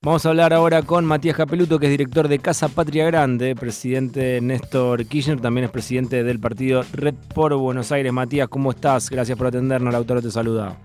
Vamos a hablar ahora con Matías Capeluto, que es director de Casa Patria Grande, presidente Néstor Kirchner, también es presidente del partido Red por Buenos Aires. Matías, ¿cómo estás? Gracias por atendernos, Lautaro te saluda.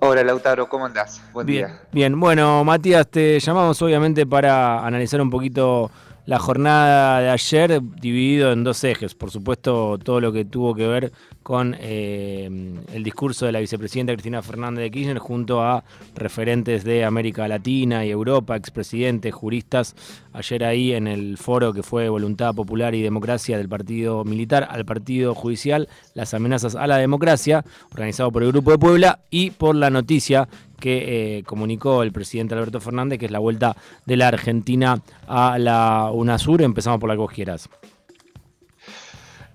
Hola Lautaro, ¿cómo andás? Buen día. Bien, bueno, Matías, te llamamos obviamente para analizar un poquito la jornada de ayer dividido en dos ejes. Por supuesto, todo lo que tuvo que ver con eh, el discurso de la vicepresidenta Cristina Fernández de Kirchner junto a referentes de América Latina y Europa, expresidentes, juristas, ayer ahí en el foro que fue Voluntad Popular y Democracia del Partido Militar al Partido Judicial, las amenazas a la democracia, organizado por el Grupo de Puebla y por la noticia que eh, comunicó el presidente Alberto Fernández, que es la vuelta de la Argentina a la UNASUR. Empezamos por la que vos quieras.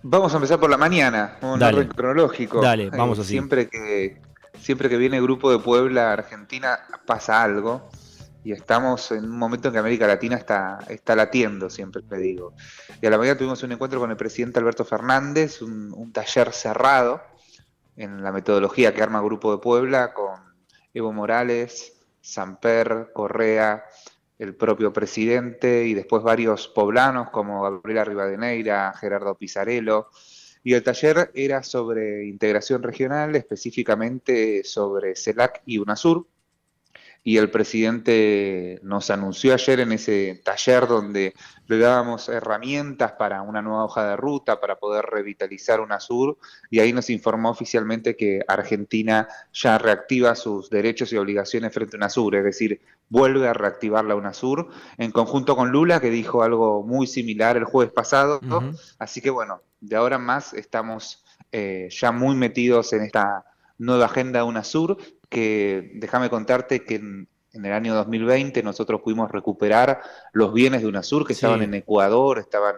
Vamos a empezar por la mañana, un orden cronológico. Dale, eh, vamos así. Siempre que, siempre que viene el Grupo de Puebla a Argentina pasa algo y estamos en un momento en que América Latina está, está latiendo, siempre te digo. Y a la mañana tuvimos un encuentro con el presidente Alberto Fernández, un, un taller cerrado en la metodología que arma Grupo de Puebla con Evo Morales, Samper, Correa, el propio presidente y después varios poblanos como Gabriela Rivadeneira, Gerardo Pizarello. Y el taller era sobre integración regional, específicamente sobre CELAC y UNASUR, y el presidente nos anunció ayer en ese taller donde le dábamos herramientas para una nueva hoja de ruta, para poder revitalizar UNASUR, y ahí nos informó oficialmente que Argentina ya reactiva sus derechos y obligaciones frente a UNASUR, es decir, vuelve a reactivar la UNASUR, en conjunto con Lula, que dijo algo muy similar el jueves pasado, así que bueno, de ahora en más estamos eh, ya muy metidos en esta nueva agenda UNASUR, que déjame contarte que en, el año 2020 nosotros pudimos recuperar los bienes de UNASUR que estaban en Ecuador, estaban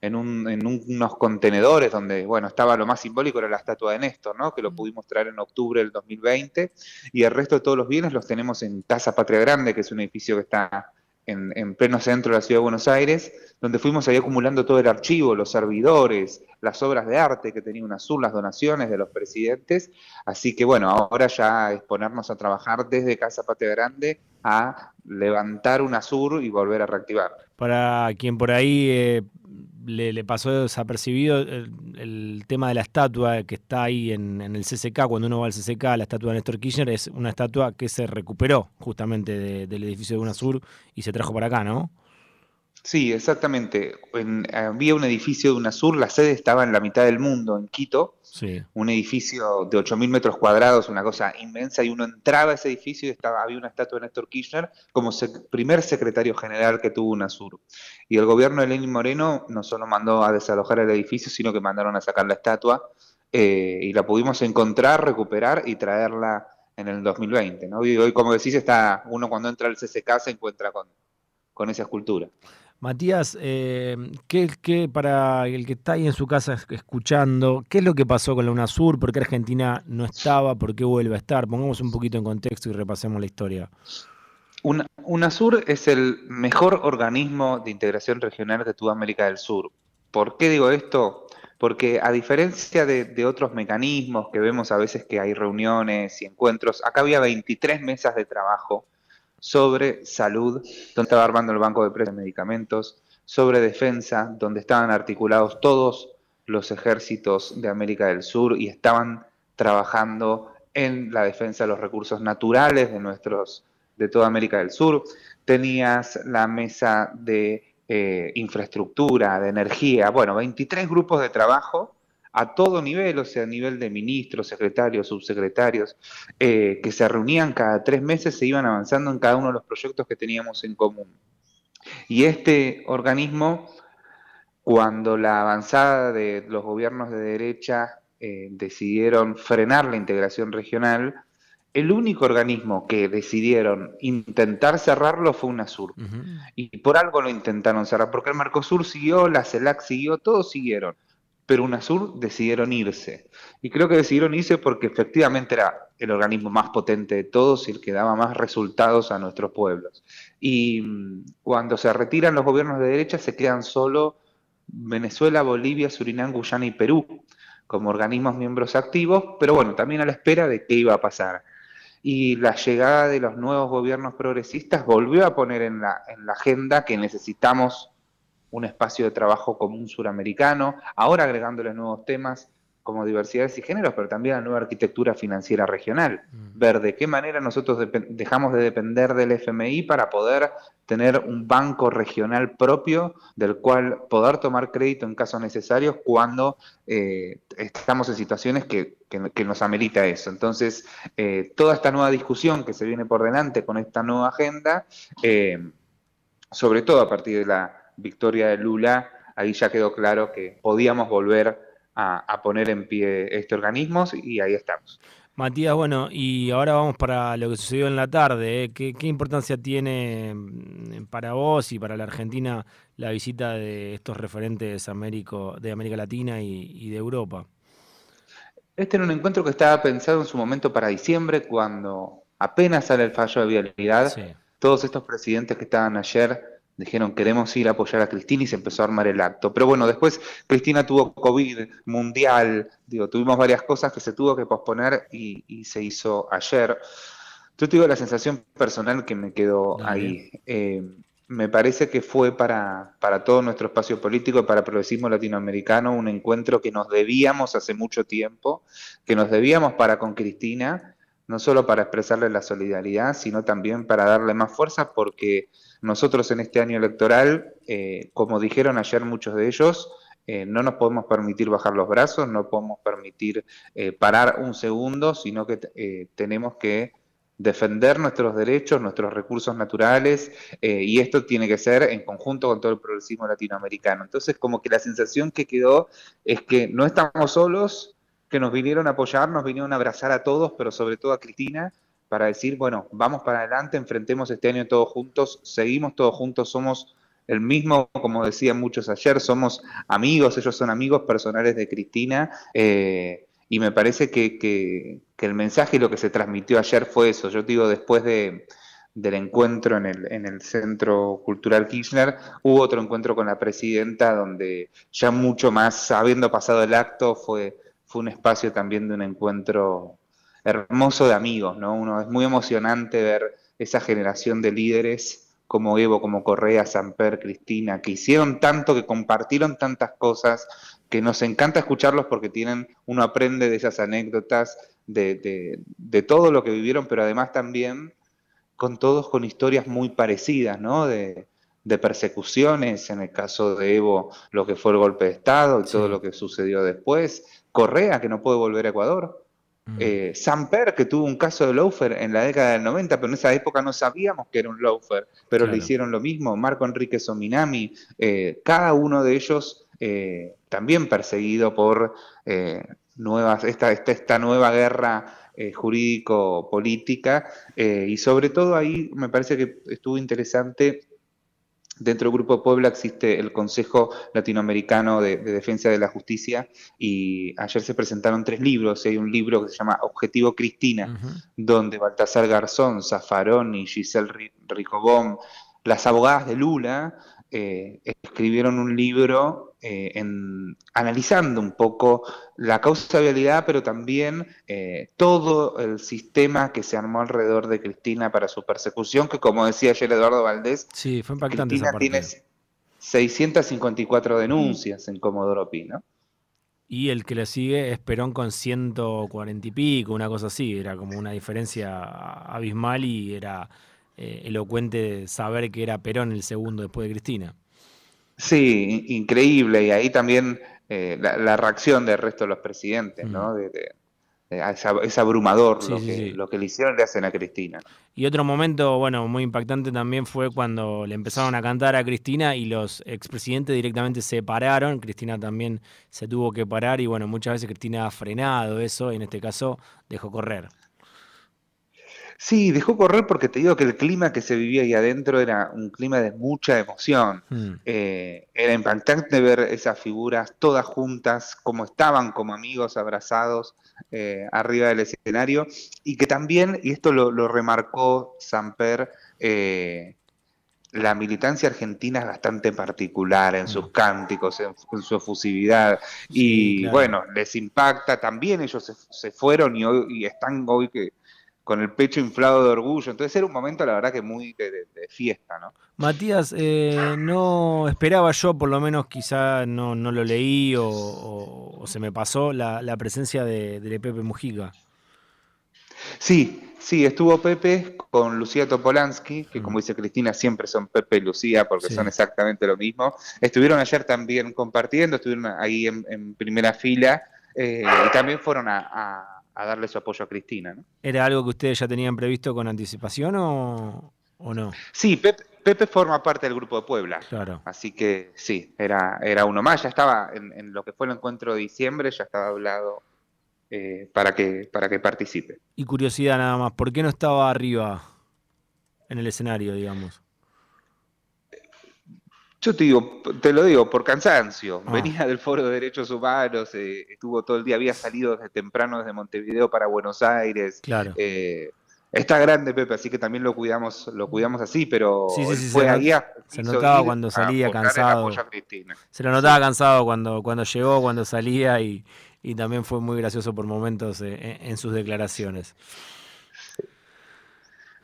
en, unos contenedores donde, bueno, estaba lo más simbólico, era la estatua de Néstor, ¿no? Que lo mm. pudimos traer en octubre del 2020, y el resto de todos los bienes los tenemos en Casa Patria Grande, que es un edificio que está en, pleno centro de la ciudad de Buenos Aires, donde fuimos ahí acumulando todo el archivo, los servidores, las obras de arte que tenía UNASUR, las donaciones de los presidentes. Así que bueno, ahora ya es ponernos a trabajar desde Casa Patria Grande a levantar UNASUR y volver a reactivar. Para quien por ahí eh, le, pasó desapercibido el, tema de la estatua que está ahí en, el CCK, cuando uno va al CCK, la estatua de Néstor Kirchner es una estatua que se recuperó justamente del edificio de UNASUR y se trajo para acá, ¿no? Sí, exactamente. había un edificio de UNASUR, la sede estaba en la mitad del mundo, en Quito. Un edificio de 8.000 metros cuadrados, una cosa inmensa, y uno entraba a ese edificio y estaba, había una estatua de Néstor Kirchner como primer secretario general que tuvo UNASUR. Y el gobierno de Lenín Moreno no solo mandó a desalojar el edificio, sino que mandaron a sacar la estatua eh, y la pudimos encontrar, recuperar y traerla en el 2020. ¿no? Y hoy, como decís, está uno cuando entra al CCK se encuentra con, con esa escultura. Matías, eh, ¿qué, para el que está ahí en su casa escuchando, qué es lo que pasó con la UNASUR? ¿Por qué Argentina no estaba? ¿Por qué vuelve a estar? Pongamos un poquito en contexto y repasemos la historia. UNASUR es el mejor organismo de integración regional que tuvo América del Sur. ¿Por qué digo esto? Porque a diferencia de, de, otros mecanismos que vemos a veces que hay reuniones y encuentros, acá había 23 mesas de trabajo sobre salud, donde estaba armando el Banco de Precios de Medicamentos, sobre defensa, donde estaban articulados todos los ejércitos de América del Sur y estaban trabajando en la defensa de los recursos naturales de nuestros de toda América del Sur. Tenías la mesa de eh, infraestructura, de energía, bueno, 23 grupos de trabajo a todo nivel, o sea, a nivel de ministros, secretarios, subsecretarios, eh, que se reunían cada tres meses, se iban avanzando en cada uno de los proyectos que teníamos en común. Y este organismo, cuando la avanzada de los gobiernos de derecha eh, decidieron frenar la integración regional, el único organismo que decidieron intentar cerrarlo fue UNASUR. Y por algo lo intentaron cerrar, porque el Mercosur siguió, la CELAC siguió, todos siguieron pero UNASUR decidieron irse. Y creo que decidieron irse porque efectivamente era el organismo más potente de todos y el que daba más resultados a nuestros pueblos. Y mm, cuando se retiran los gobiernos de derecha se quedan solo Venezuela, Bolivia, Surinam, Guyana y Perú como organismos miembros activos, pero bueno, también a la espera de qué iba a pasar. Y la llegada de los nuevos gobiernos progresistas volvió a poner en la, en la agenda que necesitamos un espacio de trabajo común suramericano, ahora agregándole nuevos temas como diversidades y géneros, pero también la nueva arquitectura financiera regional. Mm. Ver de qué manera nosotros dejamos de depender del FMI para poder tener un banco regional propio del cual poder tomar crédito en casos necesarios cuando eh, estamos en situaciones que, nos amerita eso. Entonces, eh, toda esta nueva discusión que se viene por delante con esta nueva agenda, eh, sobre todo a partir de la victoria de Lula, ahí ya quedó claro que podíamos volver a, poner en pie este organismo y ahí estamos. Matías, bueno, y ahora vamos para lo que sucedió en la tarde. ¿eh? ¿Qué, importancia tiene mm, para vos y para la Argentina la visita de estos referentes Américo, de América Latina y, de Europa? Este era un encuentro que estaba pensado en su momento para diciembre, cuando apenas sale el fallo de viabilidad. Todos estos presidentes que estaban ayer dijeron queremos ir a apoyar a Cristina y se empezó a armar el acto. Pero bueno, después Cristina tuvo COVID mundial, digo, tuvimos varias cosas que se tuvo que posponer y, se hizo ayer. Yo tengo la sensación personal que me quedó ahí. Eh, me parece que fue para, para todo nuestro espacio político, para el progresismo latinoamericano, un encuentro que nos debíamos hace mucho tiempo, que nos debíamos para con Cristina, no solo para expresarle la solidaridad, sino también para darle más fuerza, porque nosotros en este año electoral, eh, como dijeron ayer muchos de ellos, eh, no nos podemos permitir bajar los brazos, no podemos permitir eh, parar un segundo, sino que tenemos que defender nuestros derechos, nuestros recursos naturales, y esto tiene que ser en conjunto con todo el progresismo latinoamericano. Entonces, como que la sensación que quedó es que no estamos solos, que nos vinieron a apoyar, nos vinieron a abrazar a todos, pero sobre todo a Cristina, para decir, bueno, vamos para adelante, enfrentemos este año todos juntos, seguimos todos juntos, somos el mismo, como decían muchos ayer, somos amigos, ellos son amigos personales de Cristina, eh, y me parece que, el mensaje y lo que se transmitió ayer fue eso. Yo digo, después de, del encuentro en el, en el Centro Cultural Kirchner, hubo otro encuentro con la presidenta donde ya mucho más, habiendo pasado el acto, fue, fue un espacio también de un encuentro hermoso de amigos, ¿no? Uno es muy emocionante ver esa generación de líderes como Evo, como Correa, Samper, Cristina, que hicieron tanto, que compartieron tantas cosas, que nos encanta escucharlos porque tienen, uno aprende de esas anécdotas, de, de, todo lo que vivieron, pero además también con todos con historias muy parecidas, ¿no? De, de persecuciones, en el caso de Evo, lo que fue el golpe de Estado y todo lo que sucedió después, Correa, que no puede volver a Ecuador, Mm. Eh, Samper, que tuvo un caso de loafer en la década del 90, pero en esa época no sabíamos que era un loafer, pero le hicieron lo mismo. Marco Enrique Sominami, eh, cada uno de ellos eh, también perseguido por nuevas, esta, esta, esta, nueva guerra jurídico-política. y sobre todo ahí me parece que estuvo interesante Dentro del Grupo Puebla existe el Consejo Latinoamericano de, Defensa de la Justicia y ayer se presentaron tres libros. Hay un libro que se llama Objetivo Cristina, donde Baltasar Garzón, Zafarón y Giselle Ricobón, las abogadas de Lula, eh, escribieron un libro eh, en, analizando un poco la causa de vialidad, pero también eh, todo el sistema que se armó alrededor de Cristina para su persecución, que como decía ayer Eduardo Valdés, sí, fue impactante Cristina tiene 654 denuncias en Comodoro Pi, ¿no? Y el que le sigue es Perón con 140 y pico, una cosa así, era como una diferencia abismal y era eh, elocuente saber que era Perón el segundo después de Cristina. Sí, increíble. Y ahí también eh, la, reacción del resto de los presidentes, ¿no? Mm. es, abrumador lo, que, lo que le hicieron le hacen a Cristina. Y otro momento, bueno, muy impactante también fue cuando le empezaron a cantar a Cristina y los expresidentes directamente se pararon. Cristina también se tuvo que parar y bueno, muchas veces Cristina ha frenado eso y en este caso dejó correr. Sí, dejó correr porque te digo que el clima que se vivía ahí adentro era un clima de mucha emoción. Mm. Eh, era impactante ver esas figuras todas juntas, como estaban como amigos abrazados eh, arriba del escenario, y que también, y esto lo, remarcó Samper, eh, la militancia argentina es bastante particular en sus mm. cánticos, en, su efusividad, y bueno, les impacta también, ellos se, fueron y, hoy, y están hoy que con el pecho inflado de orgullo, entonces era un momento la verdad que muy de, fiesta, ¿no? Matías, eh, no esperaba yo, por lo menos quizá no, no lo leí o, se me pasó la, presencia de, de Pepe Mujica. Sí, Sí, estuvo Pepe con Lucía Topolansky, que como dice Cristina, siempre son Pepe y Lucía porque son exactamente lo mismo. Estuvieron ayer también compartiendo, estuvieron ahí en, primera fila eh, y también fueron a, darle su apoyo a Cristina. ¿Era algo que ustedes ya tenían previsto con anticipación o, no? Sí, Pepe, forma parte del grupo de Puebla. Claro. Así que sí, era, era uno más. Ya estaba en, en lo que fue el encuentro de diciembre, ya estaba hablado eh, para, que, para que participe. Y curiosidad nada más, ¿por qué no estaba arriba en el escenario, digamos? Yo te digo, te lo digo, por cansancio. Ah. Venía del Foro de Derechos Humanos, eh, estuvo todo el día, había salido desde temprano desde Montevideo para Buenos Aires. Claro. Eh, está grande Pepe, así que también lo cuidamos, lo cuidamos así, pero fue ahí se notaba cuando salía cansado. Se lo notaba cansado cuando, cuando llegó, cuando salía y, y también fue muy gracioso por momentos eh, en, sus declaraciones.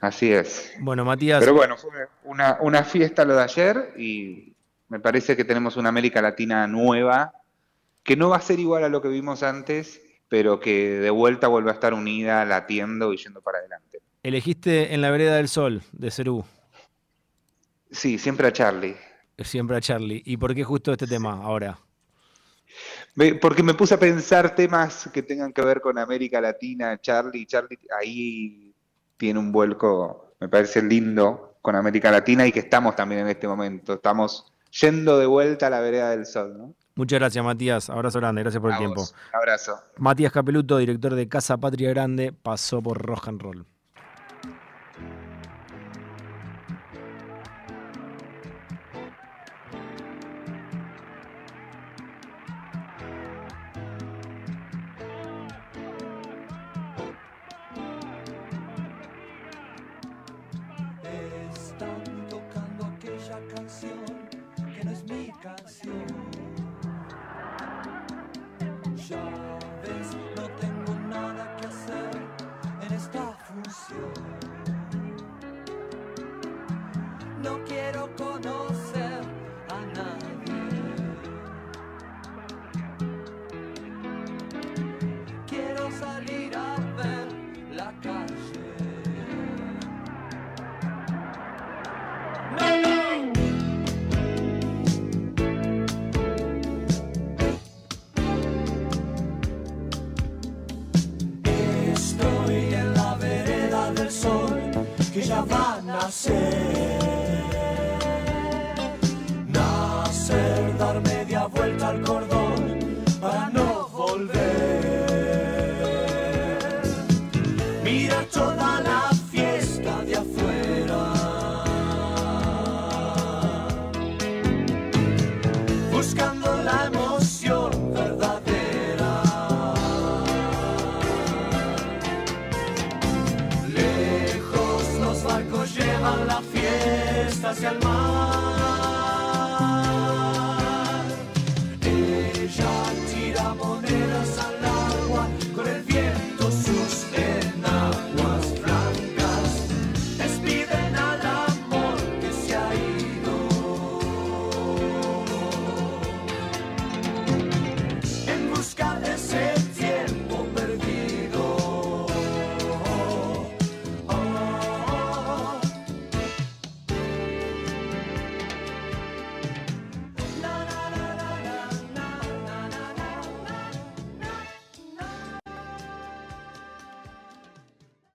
Así es. Bueno, Matías. Pero bueno, fue una, una fiesta lo de ayer y me parece que tenemos una América Latina nueva, que no va a ser igual a lo que vimos antes, pero que de vuelta vuelve a estar unida, latiendo y yendo para adelante. Elegiste en la vereda del sol de Cerú. Sí, siempre a Charlie. Siempre a Charlie. ¿Y por qué justo este tema ahora? Porque me puse a pensar temas que tengan que ver con América Latina, Charlie. Charlie ahí tiene un vuelco, me parece lindo, con América Latina y que estamos también en este momento. Estamos yendo de vuelta a la vereda del sol. ¿no? Muchas gracias, Matías. Abrazo grande, gracias por el tiempo. Abrazo. Matías Capeluto, director de Casa Patria Grande, pasó por Rock and Roll. já vai nascer. Hacia el mar.